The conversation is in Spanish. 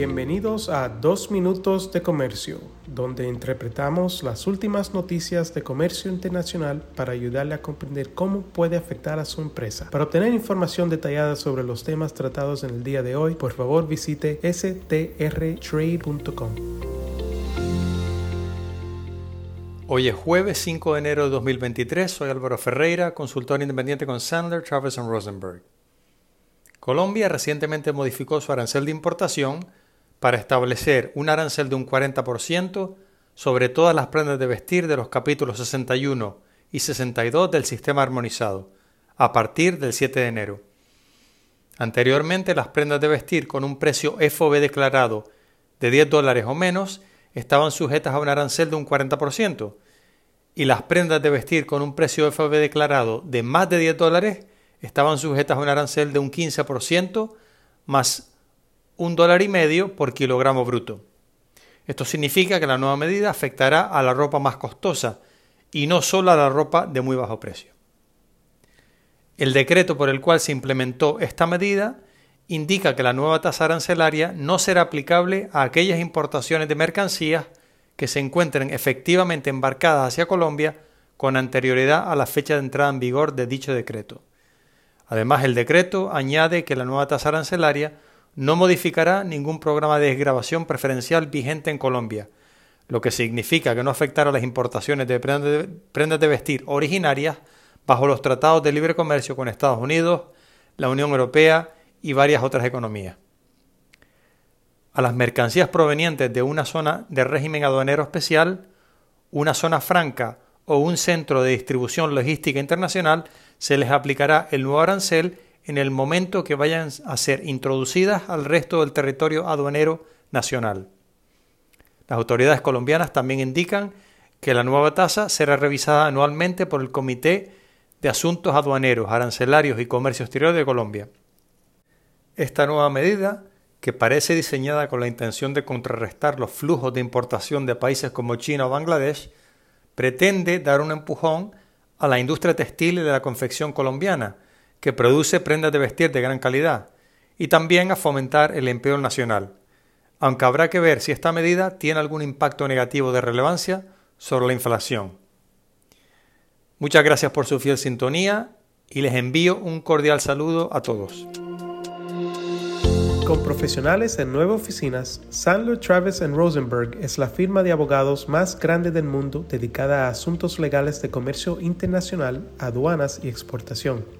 Bienvenidos a Dos Minutos de Comercio, donde interpretamos las últimas noticias de comercio internacional para ayudarle a comprender cómo puede afectar a su empresa. Para obtener información detallada sobre los temas tratados en el día de hoy, por favor visite strtrade.com. Hoy es jueves 5 de enero de 2023. Soy Álvaro Ferreira, consultor independiente con Sandler, Travis Rosenberg. Colombia recientemente modificó su arancel de importación para establecer un arancel de un 40% sobre todas las prendas de vestir de los capítulos 61 y 62 del sistema armonizado, a partir del 7 de enero. Anteriormente, las prendas de vestir con un precio FOB declarado de 10 dólares o menos estaban sujetas a un arancel de un 40% y las prendas de vestir con un precio FOB declarado de más de 10 dólares estaban sujetas a un arancel de un 15% más un dólar y medio por kilogramo bruto. Esto significa que la nueva medida afectará a la ropa más costosa y no solo a la ropa de muy bajo precio. El decreto por el cual se implementó esta medida indica que la nueva tasa arancelaria no será aplicable a aquellas importaciones de mercancías que se encuentren efectivamente embarcadas hacia Colombia con anterioridad a la fecha de entrada en vigor de dicho decreto. Además, el decreto añade que la nueva tasa arancelaria no modificará ningún programa de desgrabación preferencial vigente en Colombia, lo que significa que no afectará las importaciones de prendas de vestir originarias bajo los tratados de libre comercio con Estados Unidos, la Unión Europea y varias otras economías. A las mercancías provenientes de una zona de régimen aduanero especial, una zona franca o un centro de distribución logística internacional se les aplicará el nuevo arancel en el momento que vayan a ser introducidas al resto del territorio aduanero nacional. Las autoridades colombianas también indican que la nueva tasa será revisada anualmente por el Comité de Asuntos Aduaneros, Arancelarios y Comercio Exterior de Colombia. Esta nueva medida, que parece diseñada con la intención de contrarrestar los flujos de importación de países como China o Bangladesh, pretende dar un empujón a la industria textil y de la confección colombiana, que produce prendas de vestir de gran calidad, y también a fomentar el empleo nacional, aunque habrá que ver si esta medida tiene algún impacto negativo de relevancia sobre la inflación. Muchas gracias por su fiel sintonía y les envío un cordial saludo a todos. Con profesionales en nueve oficinas, Sandler Travis Rosenberg es la firma de abogados más grande del mundo dedicada a asuntos legales de comercio internacional, aduanas y exportación.